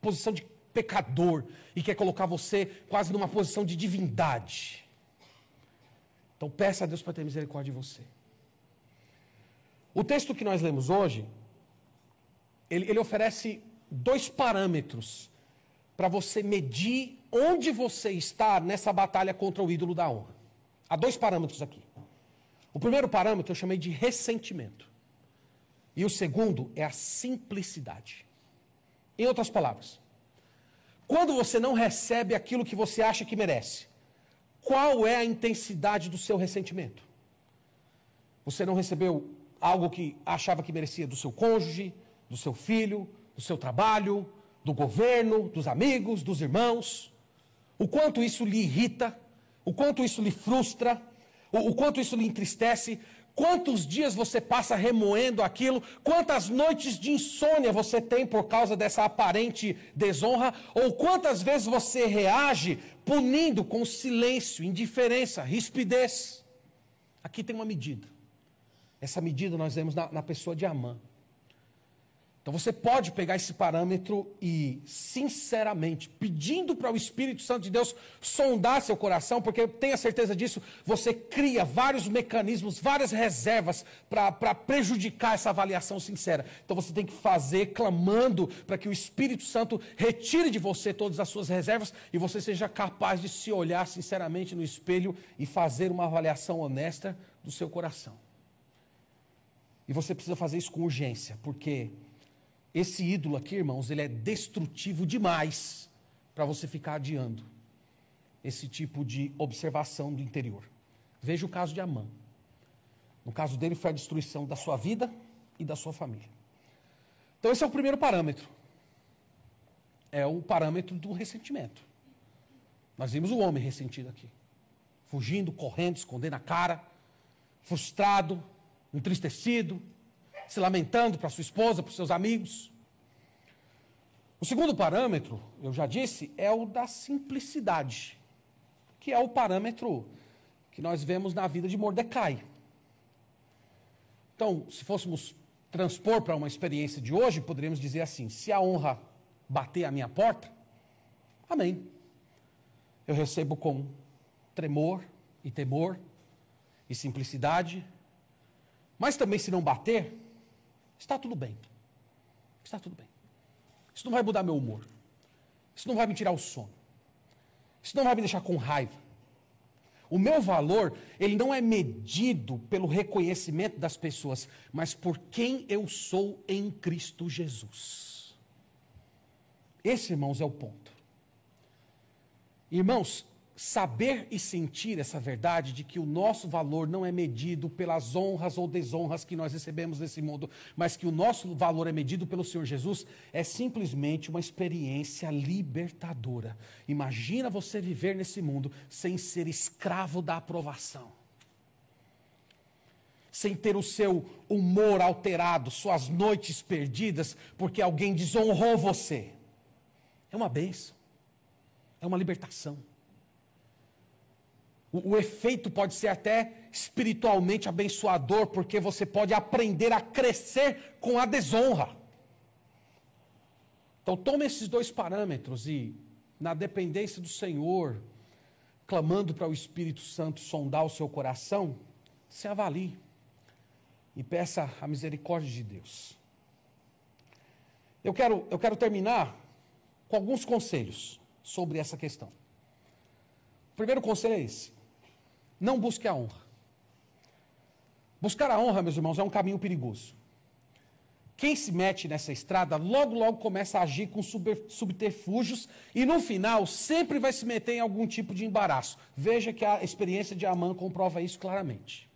posição de pecador e quer colocar você quase numa posição de divindade. Então peça a Deus para ter misericórdia de você. O texto que nós lemos hoje, ele, ele oferece dois parâmetros para você medir onde você está nessa batalha contra o ídolo da honra. Há dois parâmetros aqui. O primeiro parâmetro eu chamei de ressentimento. E o segundo é a simplicidade. Em outras palavras, quando você não recebe aquilo que você acha que merece, qual é a intensidade do seu ressentimento? Você não recebeu algo que achava que merecia do seu cônjuge, do seu filho, do seu trabalho, do governo, dos amigos, dos irmãos. O quanto isso lhe irrita, o quanto isso lhe frustra, o, o quanto isso lhe entristece, Quantos dias você passa remoendo aquilo? Quantas noites de insônia você tem por causa dessa aparente desonra? Ou quantas vezes você reage punindo com silêncio, indiferença, rispidez? Aqui tem uma medida. Essa medida nós vemos na, na pessoa de Amã. Então você pode pegar esse parâmetro e, sinceramente, pedindo para o Espírito Santo de Deus sondar seu coração, porque tenha certeza disso, você cria vários mecanismos, várias reservas para prejudicar essa avaliação sincera. Então você tem que fazer clamando para que o Espírito Santo retire de você todas as suas reservas e você seja capaz de se olhar sinceramente no espelho e fazer uma avaliação honesta do seu coração. E você precisa fazer isso com urgência, porque esse ídolo aqui, irmãos, ele é destrutivo demais para você ficar adiando esse tipo de observação do interior. Veja o caso de Amã. No caso dele foi a destruição da sua vida e da sua família. Então esse é o primeiro parâmetro. É o parâmetro do ressentimento. Nós vimos o homem ressentido aqui. Fugindo, correndo, escondendo a cara, frustrado, entristecido, se lamentando para sua esposa, para seus amigos. O segundo parâmetro, eu já disse, é o da simplicidade, que é o parâmetro que nós vemos na vida de Mordecai. Então, se fôssemos transpor para uma experiência de hoje, poderíamos dizer assim: se a honra bater à minha porta, amém. Eu recebo com tremor e temor e simplicidade, mas também se não bater, Está tudo bem. Está tudo bem. Isso não vai mudar meu humor. Isso não vai me tirar o sono. Isso não vai me deixar com raiva. O meu valor, ele não é medido pelo reconhecimento das pessoas, mas por quem eu sou em Cristo Jesus. Esse, irmãos, é o ponto. Irmãos, saber e sentir essa verdade de que o nosso valor não é medido pelas honras ou desonras que nós recebemos nesse mundo, mas que o nosso valor é medido pelo Senhor Jesus, é simplesmente uma experiência libertadora. Imagina você viver nesse mundo sem ser escravo da aprovação. Sem ter o seu humor alterado, suas noites perdidas, porque alguém desonrou você. É uma bênção. É uma libertação. O, efeito pode ser até espiritualmente abençoador, porque você pode aprender a crescer com a desonra. Então, tome esses dois parâmetros e, na dependência do Senhor, clamando para o Espírito Santo sondar o seu coração, se avalie e peça a misericórdia de Deus. Eu quero, eu quero terminar com alguns conselhos sobre essa questão. O primeiro conselho é esse não busque a honra. Buscar a honra, meus irmãos, é um caminho perigoso. Quem se mete nessa estrada, logo, logo começa a agir com subterfúgios e no final sempre vai se meter em algum tipo de embaraço. Veja que a experiência de Amã comprova isso claramente.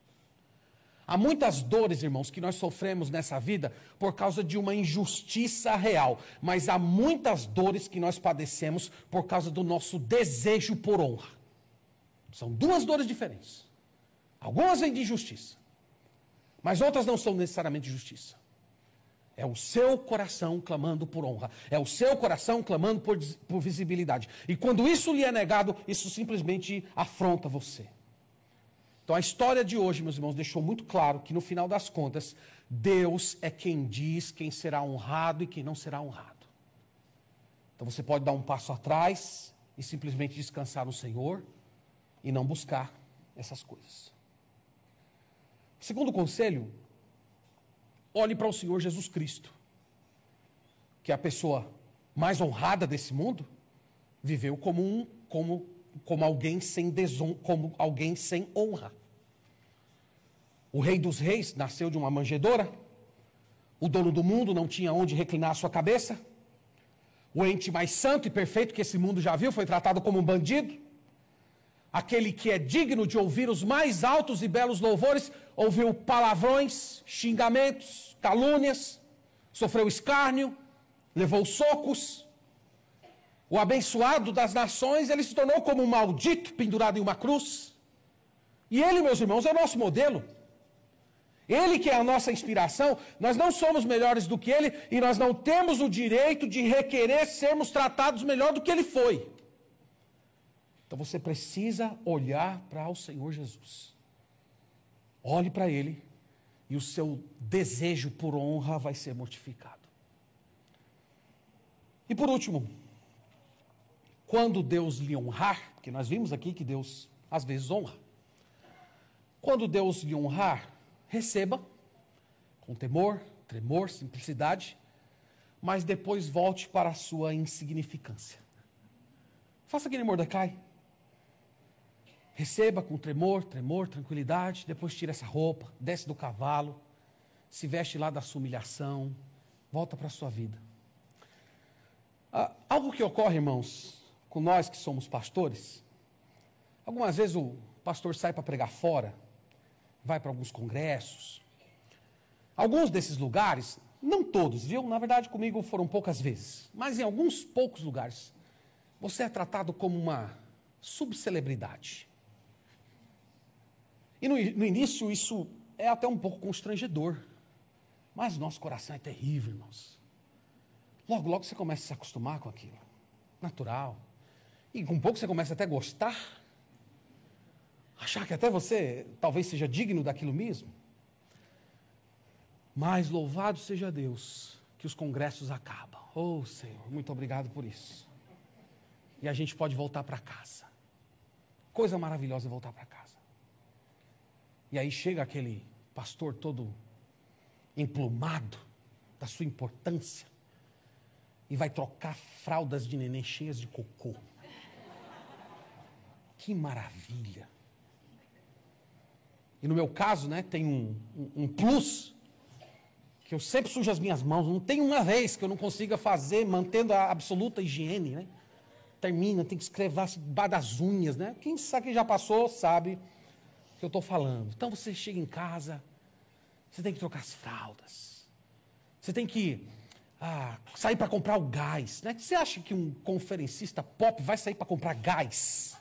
Há muitas dores, irmãos, que nós sofremos nessa vida por causa de uma injustiça real, mas há muitas dores que nós padecemos por causa do nosso desejo por honra. São duas dores diferentes. Algumas vêm de injustiça, mas outras não são necessariamente justiça. É o seu coração clamando por honra. É o seu coração clamando por, por visibilidade. E quando isso lhe é negado, isso simplesmente afronta você. Então a história de hoje, meus irmãos, deixou muito claro que no final das contas, Deus é quem diz quem será honrado e quem não será honrado. Então você pode dar um passo atrás e simplesmente descansar no Senhor e não buscar essas coisas. Segundo conselho, olhe para o Senhor Jesus Cristo, que é a pessoa mais honrada desse mundo, viveu como um como como alguém sem deson, como alguém sem honra. O rei dos reis nasceu de uma manjedoura. O dono do mundo não tinha onde reclinar a sua cabeça. O ente mais santo e perfeito que esse mundo já viu foi tratado como um bandido. Aquele que é digno de ouvir os mais altos e belos louvores ouviu palavrões, xingamentos, calúnias, sofreu escárnio, levou socos, o abençoado das nações, ele se tornou como um maldito pendurado em uma cruz. E ele, meus irmãos, é o nosso modelo. Ele que é a nossa inspiração, nós não somos melhores do que ele e nós não temos o direito de requerer sermos tratados melhor do que ele foi. Então você precisa olhar para o Senhor Jesus. Olhe para ele e o seu desejo por honra vai ser mortificado. E por último, quando Deus lhe honrar, porque nós vimos aqui que Deus às vezes honra. Quando Deus lhe honrar, receba com temor, tremor, simplicidade, mas depois volte para a sua insignificância. Faça aquele Mordecai. Receba com tremor, tremor, tranquilidade, depois tira essa roupa, desce do cavalo, se veste lá da sua humilhação, volta para a sua vida. Ah, algo que ocorre, irmãos, com nós que somos pastores. Algumas vezes o pastor sai para pregar fora, vai para alguns congressos. Alguns desses lugares, não todos, viu? Na verdade, comigo foram poucas vezes, mas em alguns poucos lugares, você é tratado como uma subcelebridade. E no, no início isso é até um pouco constrangedor, mas nosso coração é terrível, irmãos. Logo, logo você começa a se acostumar com aquilo. Natural. E com pouco você começa até a gostar, achar que até você talvez seja digno daquilo mesmo. Mas louvado seja Deus que os congressos acabam. Oh Senhor, muito obrigado por isso. E a gente pode voltar para casa. Coisa maravilhosa voltar para casa. E aí chega aquele pastor todo emplumado da sua importância e vai trocar fraldas de neném cheias de cocô. Que maravilha! E no meu caso, né, tem um, um, um plus, que eu sempre sujo as minhas mãos. Não tem uma vez que eu não consiga fazer, mantendo a absoluta higiene, né? Termina, tem que escrever debaixo das unhas, né? Quem sabe que já passou sabe que eu estou falando. Então você chega em casa, você tem que trocar as fraldas. Você tem que ah, sair para comprar o gás. Né? Você acha que um conferencista pop vai sair para comprar gás?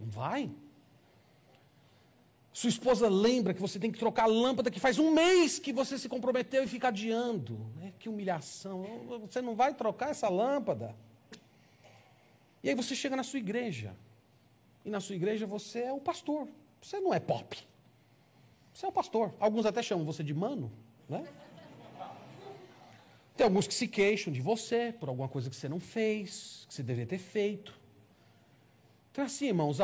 Não vai. Sua esposa lembra que você tem que trocar a lâmpada que faz um mês que você se comprometeu e fica adiando. Né? Que humilhação. Você não vai trocar essa lâmpada. E aí você chega na sua igreja. E na sua igreja você é o pastor. Você não é pop. Você é o pastor. Alguns até chamam você de mano, né? Tem alguns que se queixam de você por alguma coisa que você não fez, que você deveria ter feito. Então, assim, irmãos,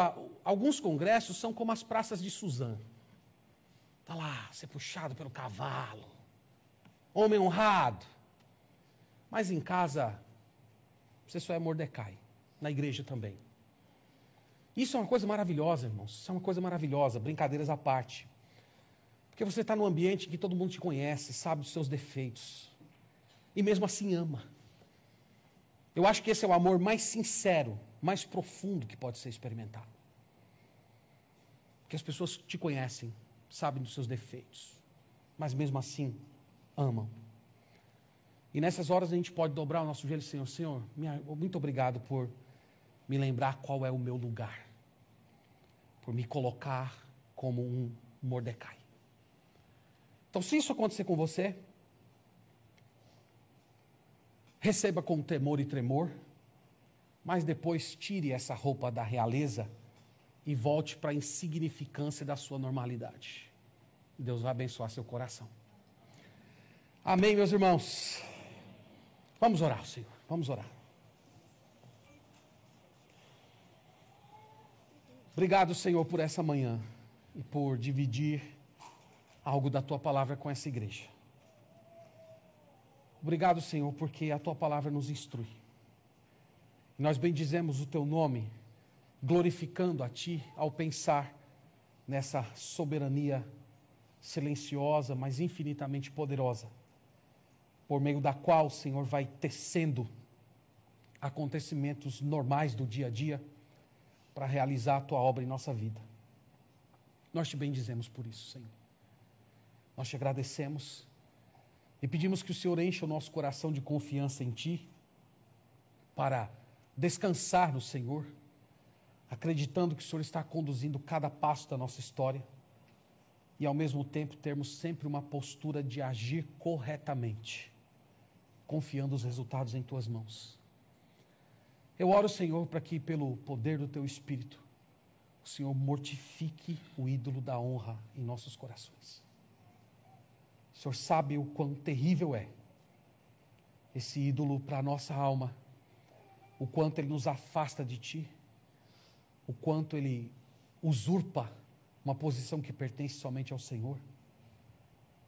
alguns congressos são como as praças de Suzano. Está lá, ser puxado pelo cavalo, homem honrado. Mas em casa, você só é Mordecai, na igreja também. Isso é uma coisa maravilhosa, irmãos. Isso é uma coisa maravilhosa, brincadeiras à parte. Porque você está num ambiente que todo mundo te conhece, sabe dos seus defeitos. E mesmo assim ama. Eu acho que esse é o amor mais sincero mais profundo que pode ser experimentado. Que as pessoas te conhecem, sabem dos seus defeitos, mas mesmo assim amam. E nessas horas a gente pode dobrar o nosso joelho, Senhor, Senhor, muito obrigado por me lembrar qual é o meu lugar, por me colocar como um Mordecai. Então, se isso acontecer com você, receba com temor e tremor, mas depois tire essa roupa da realeza e volte para a insignificância da sua normalidade. Deus vai abençoar seu coração. Amém, meus irmãos. Vamos orar, Senhor. Vamos orar. Obrigado, Senhor, por essa manhã e por dividir algo da tua palavra com essa igreja. Obrigado, Senhor, porque a tua palavra nos instrui. Nós bendizemos o teu nome, glorificando a ti ao pensar nessa soberania silenciosa, mas infinitamente poderosa, por meio da qual o Senhor vai tecendo acontecimentos normais do dia a dia para realizar a tua obra em nossa vida. Nós te bendizemos por isso, Senhor. Nós te agradecemos e pedimos que o Senhor encha o nosso coração de confiança em Ti, para descansar no Senhor, acreditando que o Senhor está conduzindo cada passo da nossa história e, ao mesmo tempo, termos sempre uma postura de agir corretamente, confiando os resultados em Tuas mãos. Eu oro, Senhor, para que, pelo poder do Teu Espírito, o Senhor mortifique o ídolo da honra em nossos corações. O Senhor sabe o quão terrível é esse ídolo para a nossa alma, o quanto ele nos afasta de Ti, o quanto ele usurpa uma posição que pertence somente ao Senhor.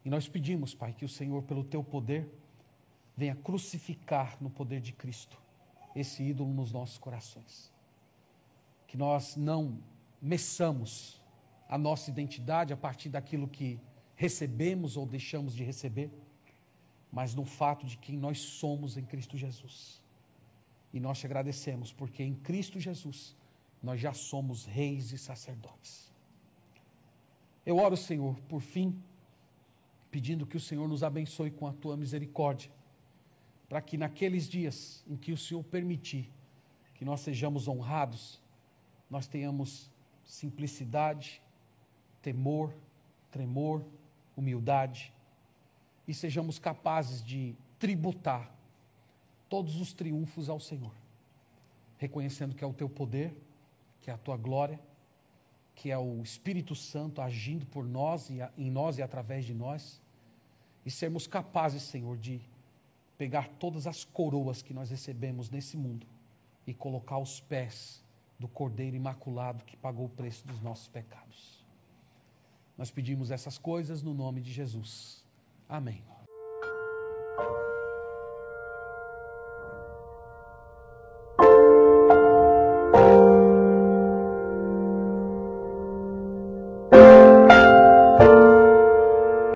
E nós pedimos, Pai, que o Senhor, pelo Teu poder, venha crucificar no poder de Cristo esse ídolo nos nossos corações. Que nós não meçamos a nossa identidade a partir daquilo que recebemos ou deixamos de receber, mas no fato de quem nós somos em Cristo Jesus. E nós te agradecemos, porque em Cristo Jesus nós já somos reis e sacerdotes. Eu oro, Senhor, por fim, pedindo que o Senhor nos abençoe com a tua misericórdia, para que naqueles dias em que o Senhor permitir que nós sejamos honrados, nós tenhamos simplicidade, temor, tremor, humildade e sejamos capazes de tributar todos os triunfos ao Senhor, reconhecendo que é o teu poder, que é a tua glória, que é o Espírito Santo agindo por nós e em nós e através de nós, e sermos capazes, Senhor, de pegar todas as coroas que nós recebemos nesse mundo e colocar aos pés do Cordeiro Imaculado que pagou o preço dos nossos pecados. Nós pedimos essas coisas no nome de Jesus. Amém.